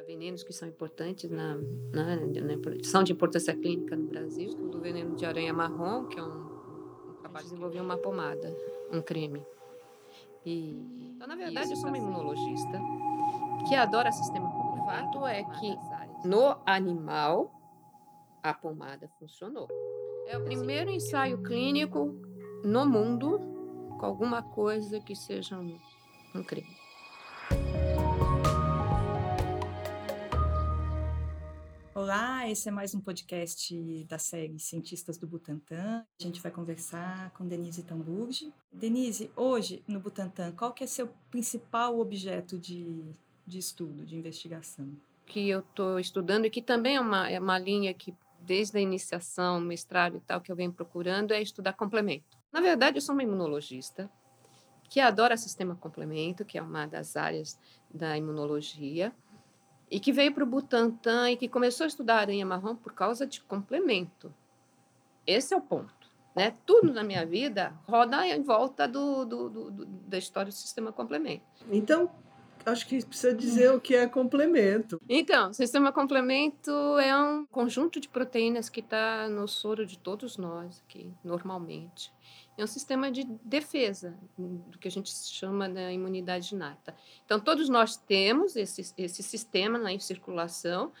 para venenos que são importantes na, na, na, são de importância clínica no Brasil. O veneno de aranha marrom, que é um, um trabalho de desenvolver uma pomada, um creme. E, então, na verdade, eu sou uma imunologista que adora sistema O fato é que no animal a pomada funcionou. É o primeiro ensaio clínico no mundo com alguma coisa que seja um, um crime. Olá, esse é mais um podcast da série Cientistas do Butantan. A gente vai conversar com Denise Tamburgi. Denise, hoje no Butantan, qual que é seu principal objeto de, de estudo, de investigação? Que eu estou estudando e que também é uma, é uma linha que desde a iniciação, mestrado e tal, que eu venho procurando, é estudar complemento. Na verdade, eu sou uma imunologista que adora sistema complemento, que é uma das áreas da imunologia, e que veio para o Butantan e que começou a estudar aranha marrom por causa de complemento. Esse é o ponto. Né? Tudo na minha vida roda em volta do, do, do, do da história do sistema complemento. Então, acho que precisa dizer o que é complemento. Então, sistema complemento é um conjunto de proteínas que está no soro de todos nós aqui, normalmente. É um sistema de defesa, do que a gente chama da imunidade inata. Então, todos nós temos esse, esse sistema na circulação,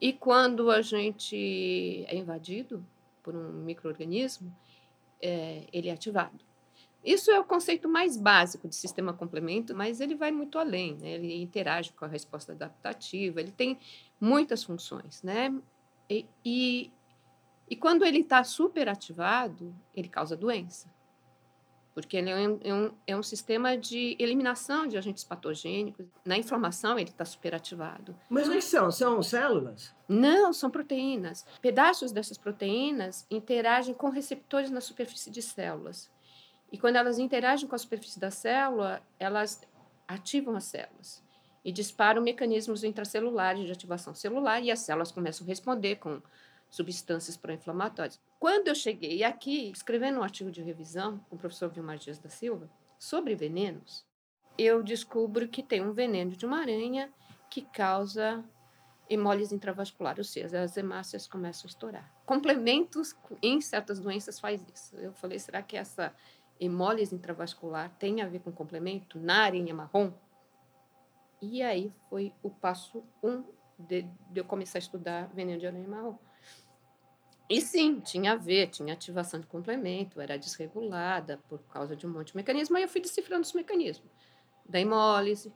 e quando a gente é invadido por um microorganismo, é, ele é ativado. Isso é o conceito mais básico de sistema complemento, mas ele vai muito além, né? ele interage com a resposta adaptativa, ele tem muitas funções. Né? E, e, e quando ele está superativado, ele causa doença, porque ele é um, é, um, é um sistema de eliminação de agentes patogênicos. Na inflamação, ele está superativado. Mas o que são? São células? Não, são proteínas. Pedaços dessas proteínas interagem com receptores na superfície de células. E quando elas interagem com a superfície da célula, elas ativam as células e disparam mecanismos intracelulares de ativação celular e as células começam a responder com substâncias pró-inflamatórias. Quando eu cheguei aqui, escrevendo um artigo de revisão com o professor Vilmar Dias da Silva sobre venenos, eu descubro que tem um veneno de uma aranha que causa hemólise intravascular, ou seja, as hemácias começam a estourar. Complementos em certas doenças faz isso. Eu falei, será que essa hemólise intravascular tem a ver com complemento na arinha marrom? E aí foi o passo um de, de eu começar a estudar veneno de aranha marrom. E sim, tinha a ver, tinha ativação de complemento, era desregulada por causa de um monte de mecanismo, aí eu fui decifrando os mecanismos da hemólise,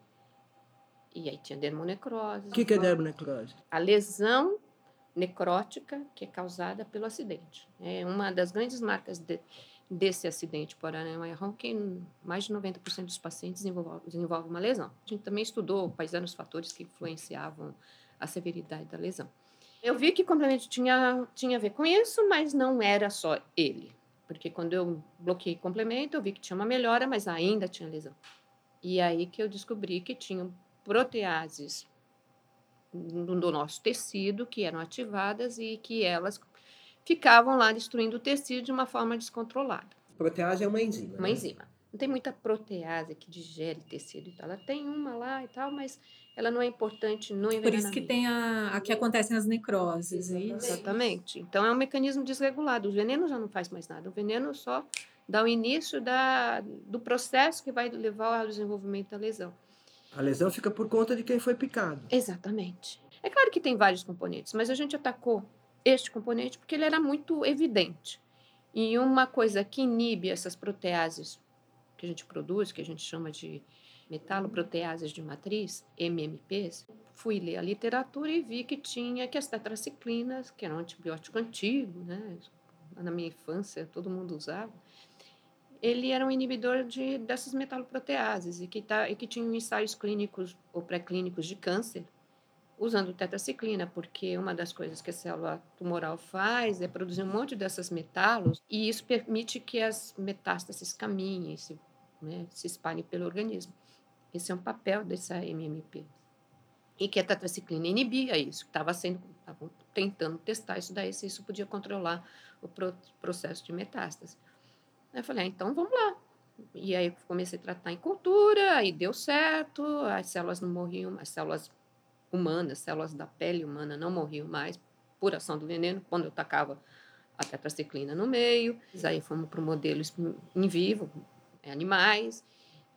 e aí tinha dermonecrose. O que, que é dermonecrose? A lesão necrótica que é causada pelo acidente. É uma das grandes marcas de, desse acidente por aranha-marrom, que mais de 90% dos pacientes desenvolvem, desenvolve uma lesão. A gente também estudou quais eram os fatores que influenciavam a severidade da lesão. Eu vi que o complemento tinha, tinha a ver com isso, mas não era só ele. Porque quando eu bloqueei complemento, eu vi que tinha uma melhora, mas ainda tinha lesão. E aí que eu descobri que tinham proteases do nosso tecido que eram ativadas e que elas ficavam lá destruindo o tecido de uma forma descontrolada. Protease é uma enzima. Uma né? enzima. Não tem muita protease que digere tecido e tal. Ela tem uma lá e tal, mas ela não é importante no envenenamento. Por isso que tem a, a que acontecem as necroses, é isso? Exatamente. Então é um mecanismo desregulado. O veneno já não faz mais nada. O veneno só dá o início da, do processo que vai levar ao desenvolvimento da lesão. A lesão fica por conta de quem foi picado. Exatamente. É claro que tem vários componentes, mas a gente atacou este componente porque ele era muito evidente. E uma coisa que inibe essas proteases que a gente produz, que a gente chama de metaloproteases de matriz, MMPs, fui ler a literatura e vi que tinha que as tetraciclinas, que era um antibiótico antigo, né? na minha infância todo mundo usava, ele era um inibidor de, dessas metaloproteases e que, tá, e que tinha ensaios clínicos ou pré-clínicos de câncer usando tetraciclina, porque uma das coisas que a célula tumoral faz é produzir um monte dessas metalos e isso permite que as metástases caminhem, se, né, se espalhem pelo organismo. Esse é um papel dessa MMP. E que a tetraciclina inibia isso, estava sendo estavam tentando testar isso daí, se isso podia controlar o pro, processo de metástase. Aí eu falei, ah, então vamos lá. E aí comecei a tratar em cultura, aí deu certo, as células não morriam, as células humanas, células da pele humana não morriam mais por ação do veneno, quando eu tacava a tetraciclina no meio. Aí fomos para o modelo em vivo, animais.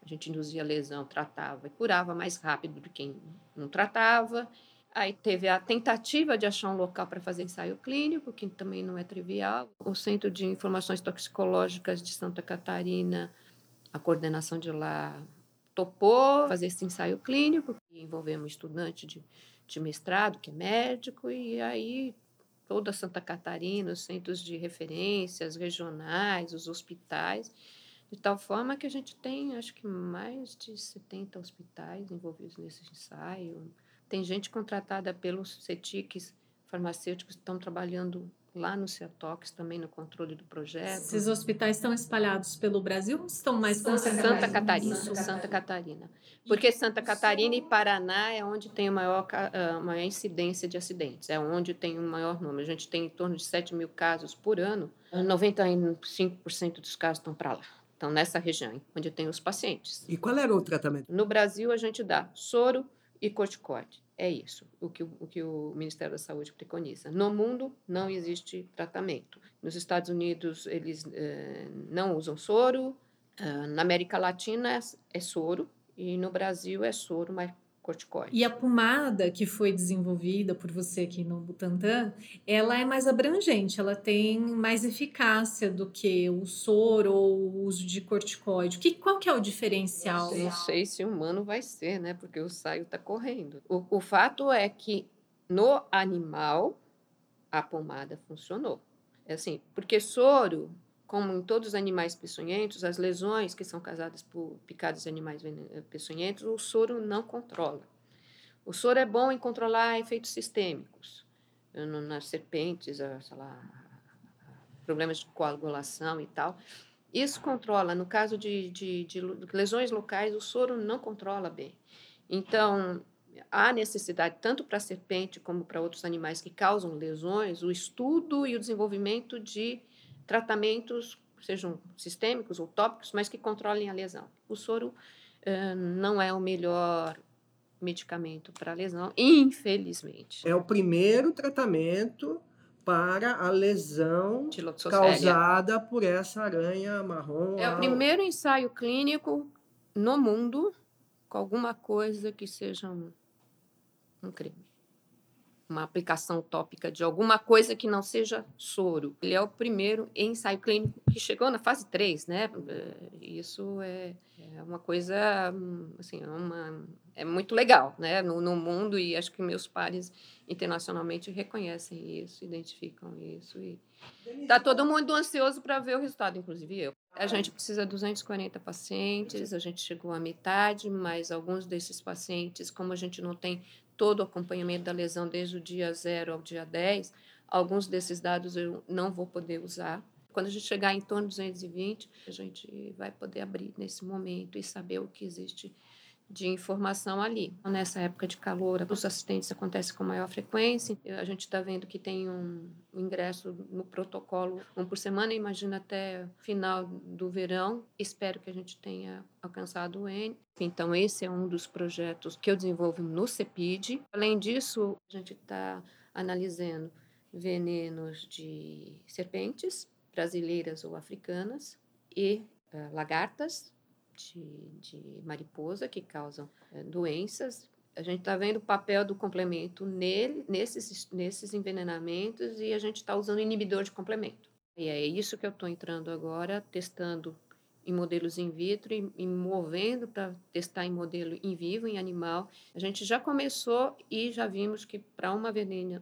A gente induzia lesão, tratava e curava mais rápido do que não tratava. Aí teve a tentativa de achar um local para fazer ensaio clínico, que também não é trivial. O Centro de Informações Toxicológicas de Santa Catarina, a coordenação de lá topou fazer esse ensaio clínico, que envolvemos um estudante de, de mestrado, que é médico, e aí toda Santa Catarina, os centros de referências regionais, os hospitais, de tal forma que a gente tem, acho que mais de 70 hospitais envolvidos nesse ensaio. Tem gente contratada pelos CETICs farmacêuticos que estão trabalhando lá no Ciatox, também no controle do projeto. Esses hospitais estão espalhados pelo Brasil ou estão mais concentrados? Santa Catarina, Santa, Santa Catarina. Porque Santa Catarina e Paraná é onde tem a maior, a maior incidência de acidentes, é onde tem o maior número. A gente tem em torno de 7 mil casos por ano, 95% dos casos estão para lá. Então, nessa região, onde tem os pacientes. E qual era o tratamento? No Brasil, a gente dá soro e corticoide. É isso, o que o, o que o Ministério da Saúde preconiza. No mundo, não existe tratamento. Nos Estados Unidos, eles eh, não usam soro. Uh, na América Latina, é, é soro. E no Brasil, é soro, mas corticoide. E a pomada que foi desenvolvida por você aqui no Butantan, ela é mais abrangente, ela tem mais eficácia do que o soro ou o uso de corticoide. Que, qual que é o diferencial? Não sei se humano vai ser, né? Porque o saio está correndo. O, o fato é que no animal a pomada funcionou. É assim, porque soro como em todos os animais peçonhentos, as lesões que são causadas por picadas de animais peçonhentos, o soro não controla. O soro é bom em controlar efeitos sistêmicos, nas serpentes, lá, problemas de coagulação e tal. Isso controla. No caso de, de, de lesões locais, o soro não controla bem. Então, há necessidade, tanto para a serpente como para outros animais que causam lesões, o estudo e o desenvolvimento de tratamentos, sejam sistêmicos ou tópicos, mas que controlem a lesão. O soro uh, não é o melhor medicamento para a lesão, infelizmente. É o primeiro tratamento para a lesão causada por essa aranha marrom. É o primeiro ensaio clínico no mundo com alguma coisa que seja um, um crime uma aplicação tópica de alguma coisa que não seja soro. Ele é o primeiro ensaio clínico que chegou na fase 3, né? Eh, isso é, é uma coisa, assim, é, uma, é muito legal, né? No, no, mundo, e acho que meus pares internacionalmente reconhecem isso, identificam isso. E tá todo mundo ansioso para ver o resultado, inclusive eu. A gente precisa de 240 pacientes, a gente chegou à metade, mas alguns desses pacientes, como a gente não tem todo o acompanhamento da lesão desde o dia 0 ao dia 10, alguns desses dados eu não vou poder usar. Quando a gente chegar em torno de 220, a gente vai poder abrir nesse momento e saber o que existe de informação ali. Nessa época de calor, os assistentes acontecem com maior frequência. A gente está vendo que tem um, ingresso no protocolo um por semana, imagina até final do verão. Espero que a gente tenha alcançado o N. Então, esse é um dos projetos que eu desenvolvo no CEPID. Além disso, a gente está analisando venenos de serpentes brasileiras ou africanas e uh, lagartas de, de mariposa que causam é, doenças. A gente está vendo o papel do complemento nele, nesses, nesses envenenamentos e a gente está usando inibidor de complemento. E é isso que eu estou entrando agora, testando em modelos in vitro e, e movendo para testar em modelo in vivo, em animal. A gente já começou e já vimos que para um veneno,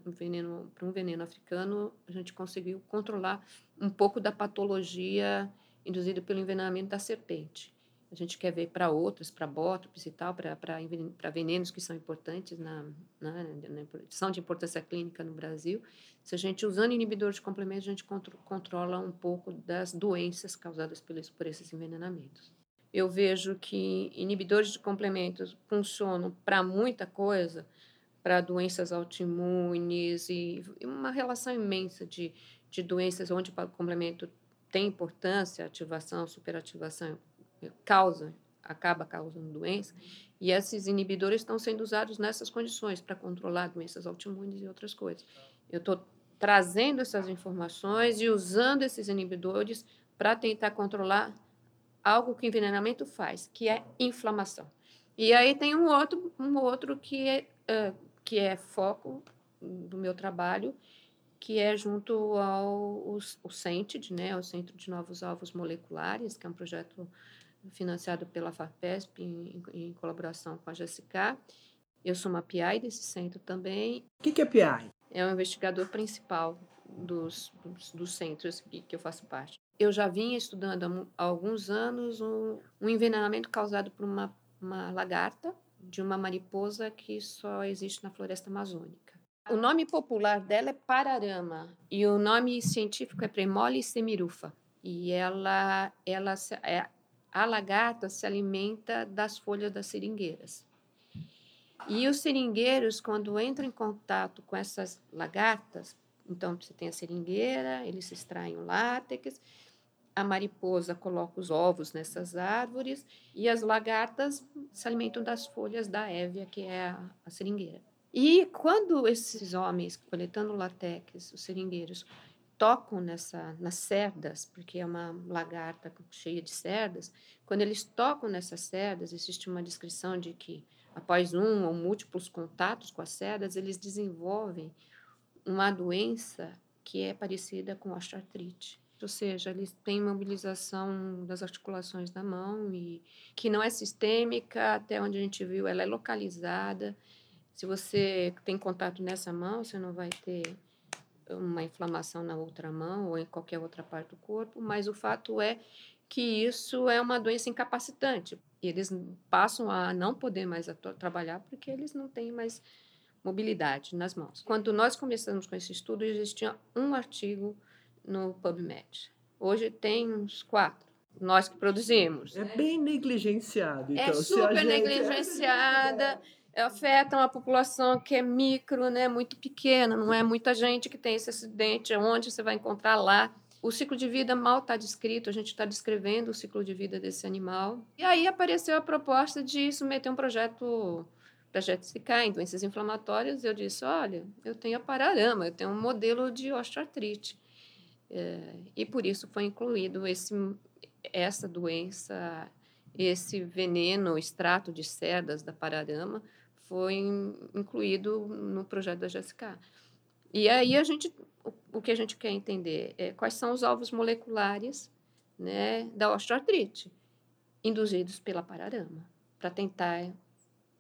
para um veneno africano, a gente conseguiu controlar um pouco da patologia induzida pelo envenenamento da serpente. A gente quer ver para outros, para bótopes e tal, para venenos que são importantes, na, na, na, são de importância clínica no Brasil. Se a gente, usando inibidores de complemento, a gente contro, controla um pouco das doenças causadas por, por esses envenenamentos. Eu vejo que inibidores de complementos funcionam para muita coisa, para doenças autoimunes e uma relação imensa de, de doenças onde o complemento tem importância, ativação, superativação causa acaba causando doença, e esses inibidores estão sendo usados nessas condições para controlar doenças autoimunes e outras coisas. Eu estou trazendo essas informações e usando esses inibidores para tentar controlar algo que o envenenamento faz, que é inflamação. E aí tem um outro, um outro que é, uh, que é foco do meu trabalho, que é junto ao o, o CENTID, né, o Centro de Novos Alvos Moleculares, que é um projeto financiado pela FAPESP em, em colaboração com a GSK. Eu sou uma PI desse centro também. O que, que é PI? É o investigador principal dos, dos, dos centros que, que, eu faço parte. Eu já vinha estudando há, alguns anos um, um envenenamento causado por uma, uma lagarta de uma mariposa que só existe na floresta amazônica. O nome popular dela é pararama e o nome científico é Premole semirufa. E ela, ela é, a lagarta se alimenta das folhas das seringueiras. E os seringueiros, quando entram em contato com essas lagartas, então você tem a seringueira, eles extraem o látex, a mariposa coloca os ovos nessas árvores e as lagartas se alimentam das folhas da évia, que é a, a seringueira. E quando esses homens, coletando látex, os seringueiros, tocam nessa, nas cerdas, porque é uma lagarta cheia de cerdas, quando eles tocam nessas cerdas, existe uma descrição de que após um ou múltiplos contatos com as cerdas, eles desenvolvem uma doença que é parecida com osteoartrite. Ou seja, eles têm mobilização das articulações da mão e que não é sistêmica, até onde a gente viu, ela é localizada. Se você tem contato nessa mão, você não vai ter uma inflamação na outra mão ou em qualquer outra parte do corpo, mas o fato é que isso é uma doença incapacitante. Eles passam a não poder mais trabalhar porque eles não têm mais mobilidade nas mãos. Quando nós começamos com esse estudo, existia um artigo no PubMed. Hoje tem uns quatro. Nós que produzimos. É bem negligenciado. É então, é super negligenciada afeta uma população que é micro, né, muito pequena, não é muita gente que tem esse acidente, onde você vai encontrar lá. O ciclo de vida mal está descrito, a gente está descrevendo o ciclo de vida desse animal. E aí apareceu a proposta de submeter um projeto para GSK em doenças inflamatórias. Eu disse: olha, eu tenho a pararama, eu tenho um modelo de osteoartrite. É, e por isso foi incluído esse, essa doença, esse veneno, extrato de cerdas da pararama, foi incluído no projeto da GSK. E aí a gente, o, que a gente quer entender é quais são os alvos moleculares né, da osteoartrite induzidos pela pararama, para tentar,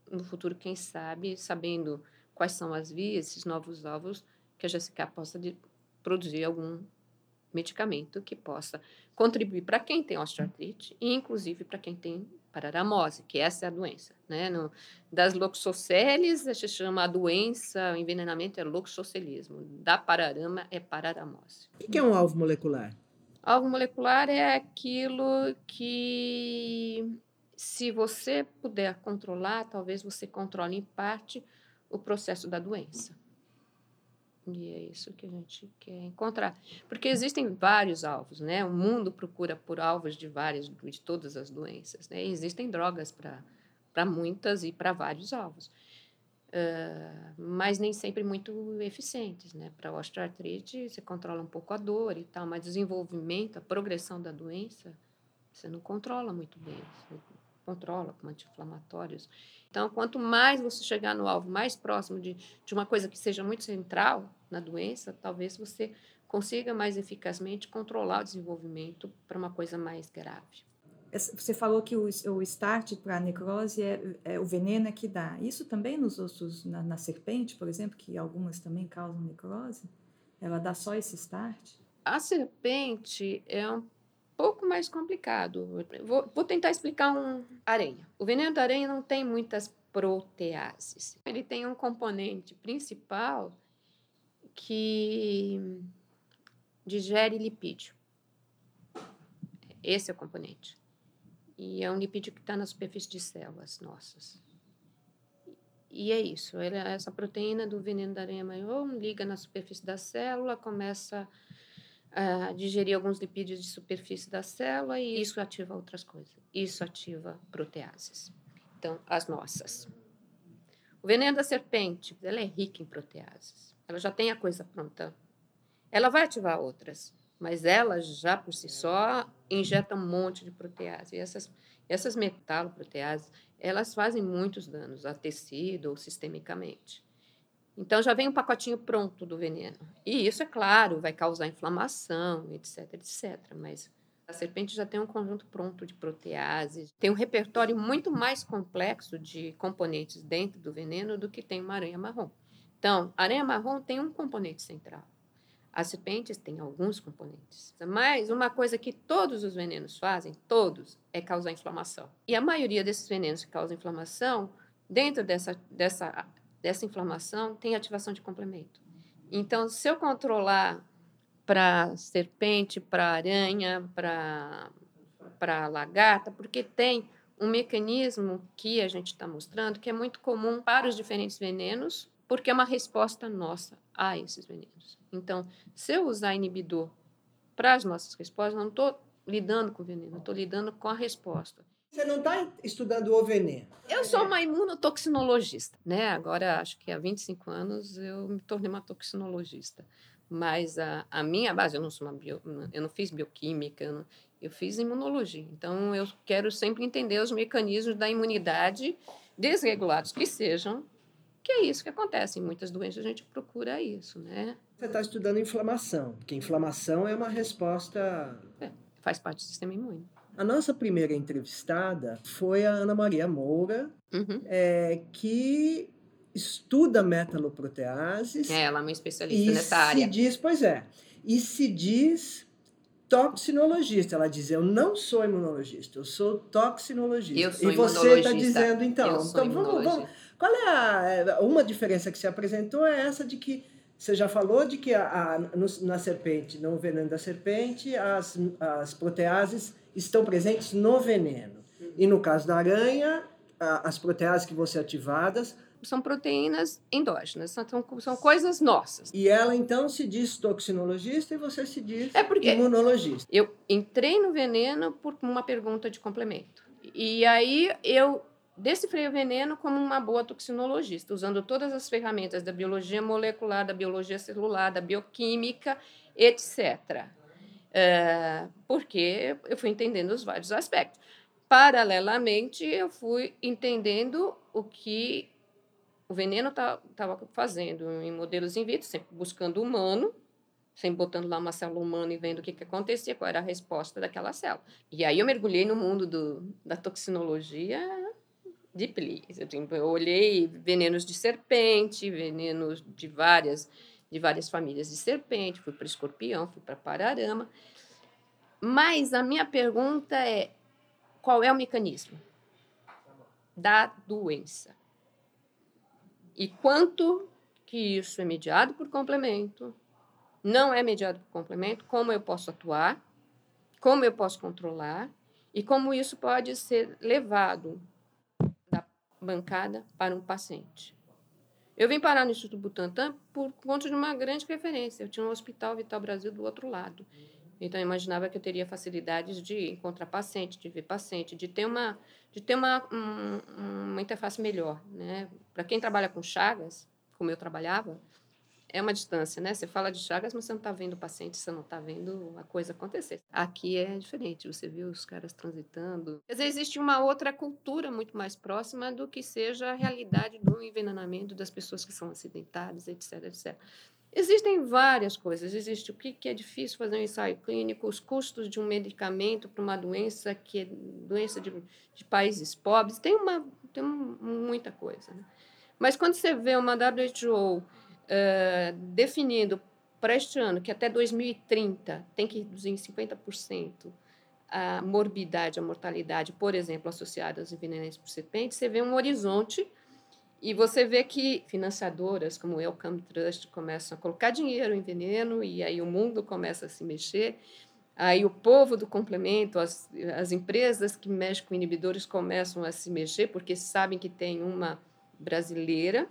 no futuro, quem sabe, sabendo quais são as vias, esses novos alvos, que a GSK possa de, produzir algum medicamento que possa contribuir para quem tem osteoartrite e, inclusive, para quem tem pararamose, que essa é a doença. Né? No, das loxoceles, a gente chama a doença, o envenenamento é loxocelismo. Da pararama é pararamose. O que é um alvo molecular? Alvo molecular é aquilo que, se você puder controlar, talvez você controle em parte o processo da doença. E é isso que a gente quer encontrar. Porque existem vários alvos, né? O mundo procura por alvos de várias, de todas as doenças, né? E existem drogas para muitas e para vários alvos. Uh, mas nem sempre muito eficientes, né? Para osteoartrite, você controla um pouco a dor e tal, mas desenvolvimento, a progressão da doença, você não controla muito bem. Você controla com anti-inflamatórios. Então, quanto mais você chegar no alvo mais próximo de, de uma coisa que seja muito central na doença, talvez você consiga mais eficazmente controlar o desenvolvimento para uma coisa mais grave. Você falou que o, o start para a necrose é, é, o veneno é que dá. Isso também nos ossos, na, na, serpente, por exemplo, que algumas também causam necrose? Ela dá só esse start? A serpente é um pouco mais complicado. Vou, vou tentar explicar um aranha. O veneno da aranha não tem muitas proteases. Ele tem um componente principal que digere lipídio. Esse é o componente. E é um lipídio que está na superfície de células nossas. E é isso. essa proteína do veneno da aranha maior liga na superfície da célula, começa uh, digerir alguns lipídios de superfície da célula e isso ativa outras coisas. Isso ativa proteases. Então, as nossas. O veneno da serpente, ela é rica em proteases. Ela já tem a coisa pronta. Ela vai ativar outras, mas ela já por si só injeta um monte de protease. E essas, essas metaloproteases, elas fazem muitos danos a tecido ou sistemicamente. Então já vem um pacotinho pronto do veneno. E isso, é claro, vai causar inflamação, etc, etc. Mas a serpente já tem um conjunto pronto de proteases, tem um repertório muito mais complexo de componentes dentro do veneno do que tem uma aranha marrom. Então, a aranha marrom tem um componente central. As serpentes têm alguns componentes. Mas uma coisa que todos os venenos fazem, todos, é causar inflamação. E a maioria desses venenos que causam inflamação, dentro dessa, dessa dessa inflamação tem ativação de complemento. Então, se eu controlar para serpente, para aranha, para lagarta, porque tem um mecanismo que a gente está mostrando que é muito comum para os diferentes venenos, porque é uma resposta nossa a esses venenos. Então, se eu usar inibidor para as nossas respostas, não estou lidando com o veneno, estou lidando com a resposta. Você não está estudando o veneno. Eu sou uma imunotoxinologista, né? Agora, acho que há 25 anos eu me tornei uma toxinologista. Mas a, a minha base, eu não sou uma bio, eu não fiz bioquímica, eu, não, eu fiz imunologia. Então, eu quero sempre entender os mecanismos da imunidade desregulados que sejam, que é isso que acontece. Em muitas doenças a gente procura isso, né? Você está estudando inflamação, porque inflamação é uma resposta... É, faz parte do sistema imune. A nossa primeira entrevistada foi a Ana Maria Moura, uhum. é, que estuda metaloproteases. É, ela é uma especialista nessa área. Se diz, pois é, e se diz toxinologista. Ela diz: Eu não sou imunologista, eu sou toxinologista. Eu sou e você está dizendo então. Então vamos, vamos. Qual é a. É, uma diferença que se apresentou é essa de que você já falou de que a, a no, na serpente, no veneno da serpente, as, as proteases estão presentes no veneno. E no caso da aranha, as proteases que vão ser ativadas são proteínas endógenas, são, são coisas nossas. E ela então se diz toxinologista e você se diz é porque imunologista. Eu entrei no veneno por uma pergunta de complemento. E aí eu decifrei o veneno como uma boa toxinologista, usando todas as ferramentas da biologia molecular, da biologia celular, da bioquímica, etc é, porque eu fui entendendo os vários aspectos. Paralelamente, eu fui entendendo o que o veneno estava tá, fazendo em modelos in vitro, sempre buscando humano, sempre botando lá uma célula humana e vendo o que, que acontecia, qual era a resposta daquela célula. E aí eu mergulhei no mundo do, da toxinologia de please. Eu olhei venenos de serpente, venenos de várias de várias famílias de serpente, fui para escorpião, fui para pararama. Mas a minha pergunta é: qual é o mecanismo da doença? E quanto que isso é mediado por complemento, não é mediado por complemento, como eu posso atuar, como eu posso controlar e como isso pode ser levado da bancada para um paciente. Eu vim parar no Instituto Butantan por conta de uma grande referência. Eu tinha um hospital Vital Brasil do outro lado. Então, eu imaginava que eu teria facilidades de encontrar paciente, de ver paciente, de ter uma, de ter uma, um, uma interface melhor. Né? Para quem trabalha com chagas, como eu trabalhava, é uma distância, né? Você fala de Chagas, mas você não está vendo o paciente, você não está vendo a coisa acontecer. Aqui é diferente, você viu os caras transitando. Quer dizer, existe uma outra cultura muito mais próxima do que seja a realidade do envenenamento das pessoas que são acidentadas, etc, etc. Existem várias coisas. Existe o que, é difícil fazer um ensaio clínico, os custos de um medicamento para uma doença que é doença de, de países pobres. Tem, uma, tem muita coisa. Né? Mas quando você vê uma WHO uh, definindo para este ano que até 2030 tem que reduzir em 50% a morbidade, a mortalidade, por exemplo, associada aos envenenamentos por serpente, você vê um horizonte e você vê que financiadoras como Wellcome Trust começam a colocar dinheiro em veneno e aí o mundo começa a se mexer. Aí o povo do complemento, as, as empresas que mexem com inibidores começam a se mexer porque sabem que tem uma brasileira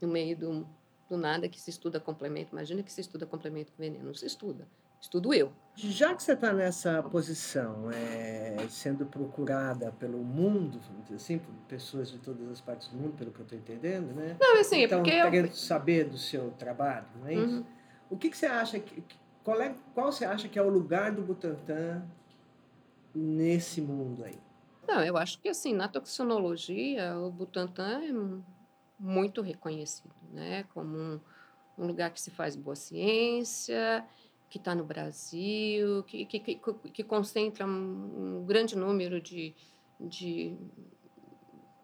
no meio do, do nada que se estuda complemento. Imagina que se estuda complemento com veneno. Não se estuda. Estudo eu. Já que você está nessa posição, é, sendo procurada pelo mundo, vamos dizer assim, por pessoas de todas as partes do mundo, pelo que eu estou entendendo, né? Não, assim, então, porque querendo eu... saber do seu trabalho, não é isso? Uhum. O que, que você acha que qual é qual você acha que é o lugar do Butantan nesse mundo aí? Não, eu acho que assim na toxinologia o Butantan é muito reconhecido, né? Como um, um lugar que se faz boa ciência que está no Brasil, que, que, que, que concentra um, grande número de, de,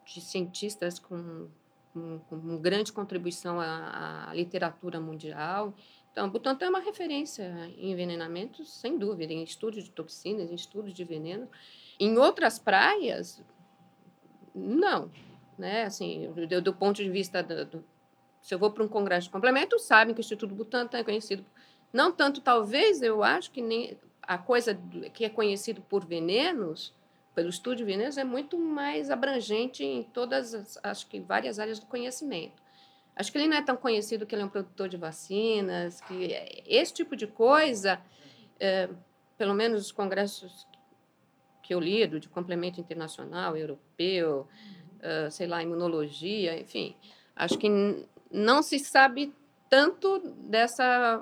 de cientistas com, com, com, grande contribuição à, à, literatura mundial. Então, Butantan é uma referência em envenenamentos, sem dúvida, em estudos de toxinas, em estudos de veneno. Em outras praias, não. Né? Assim, do, do ponto de vista do, do se eu vou para um congresso de complemento, sabem que o Instituto Butantan é conhecido não tanto, talvez, eu acho que nem a coisa que é conhecido por venenos, pelo estudo de venenos, é muito mais abrangente em todas as, acho que várias áreas do conhecimento. Acho que ele não é tão conhecido que ele é um produtor de vacinas, que esse tipo de coisa, é, pelo menos os congressos que eu lido, de complemento internacional, europeu, uh, sei lá, imunologia, enfim, acho que não se sabe tanto dessa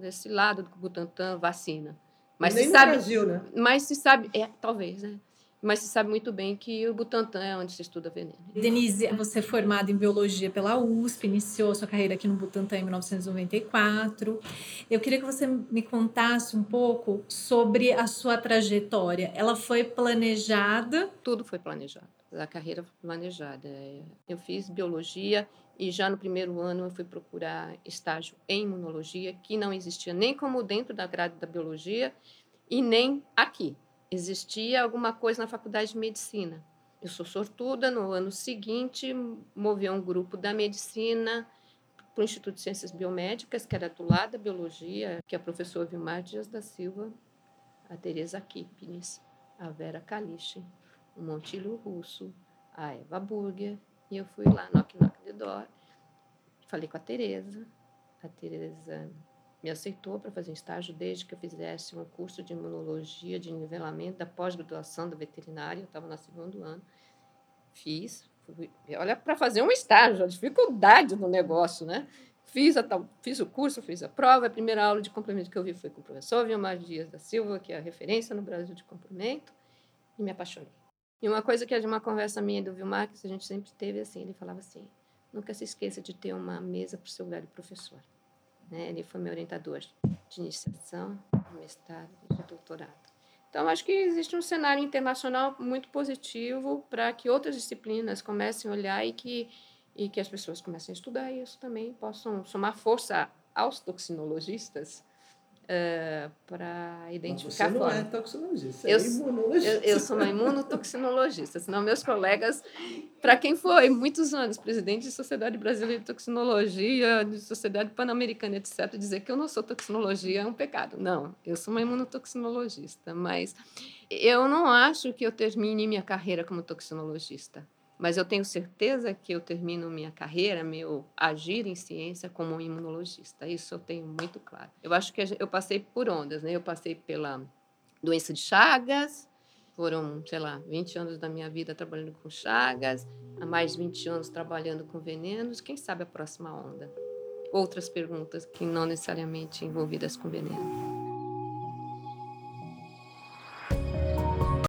desse lado do Butantan, vacina. Mas Nem se sabe, Brasil, né? Mas se sabe, é, talvez, né? Mas se sabe muito bem que o Butantan é onde se estuda veneno. Denise, você é formada em biologia pela USP, iniciou sua carreira aqui no Butantan em 1994. Eu queria que você me contasse um pouco sobre a sua trajetória. Ela foi planejada? Tudo foi planejado. A carreira foi planejada. Eu fiz biologia e já no primeiro ano eu fui procurar estágio em imunologia, que não existia nem como dentro da grade da biologia e nem aqui. Existia alguma coisa na faculdade de medicina. Eu sou sortuda, no ano seguinte, movi um grupo da medicina para o Instituto de Ciências Biomédicas, que era do lado da biologia, que a professora Vilmar Dias da Silva, a Teresa Kipnis, a Vera Kalichen, o Montilho Russo, a Eva Burger e eu fui lá, knock knock the door, falei com a Tereza. A Tereza me aceitou para fazer um estágio desde que eu fizesse um curso de imunologia de nivelamento da pós-graduação da veterinária. Eu estava no segundo ano. Fiz. Fui, olha, para fazer um estágio, a dificuldade no negócio, né? Fiz, a fiz o curso, fiz a prova. A primeira aula de complemento que eu vi foi com o professor Vilmar Dias da Silva, que é a referência no Brasil de complemento, e me apaixonei. E uma coisa que é de uma conversa minha do Vilmar, que a gente sempre teve assim, ele falava assim, nunca se esqueça de ter uma mesa para o seu de professor. Né? Ele foi meu orientador de iniciação, de mestrado e de doutorado. Então, acho que existe um cenário internacional muito positivo para que outras disciplinas comecem a olhar e que, e que as pessoas comecem a estudar isso também, possam somar força aos toxinologistas Uh, para identificar Mas você não é toxinologista, eu, é imunologista. Eu, eu, sou uma imunotoxinologista, senão meus colegas, para quem foi muitos anos presidente de Sociedade Brasileira de Toxinologia, de Sociedade Pan-Americana, etc., dizer que eu não sou toxinologia é um pecado. Não, eu sou uma imunotoxinologista, mas eu não acho que eu termine minha carreira como toxinologista mas eu tenho certeza que eu termino minha carreira, meu agir em ciência como um imunologista. Isso eu tenho muito claro. Eu acho que eu passei por ondas, né? Eu passei pela doença de Chagas, foram, sei lá, 20 anos da minha vida trabalhando com Chagas, há mais de 20 anos trabalhando com venenos. Quem sabe a próxima onda? Outras perguntas que não necessariamente envolvidas com veneno.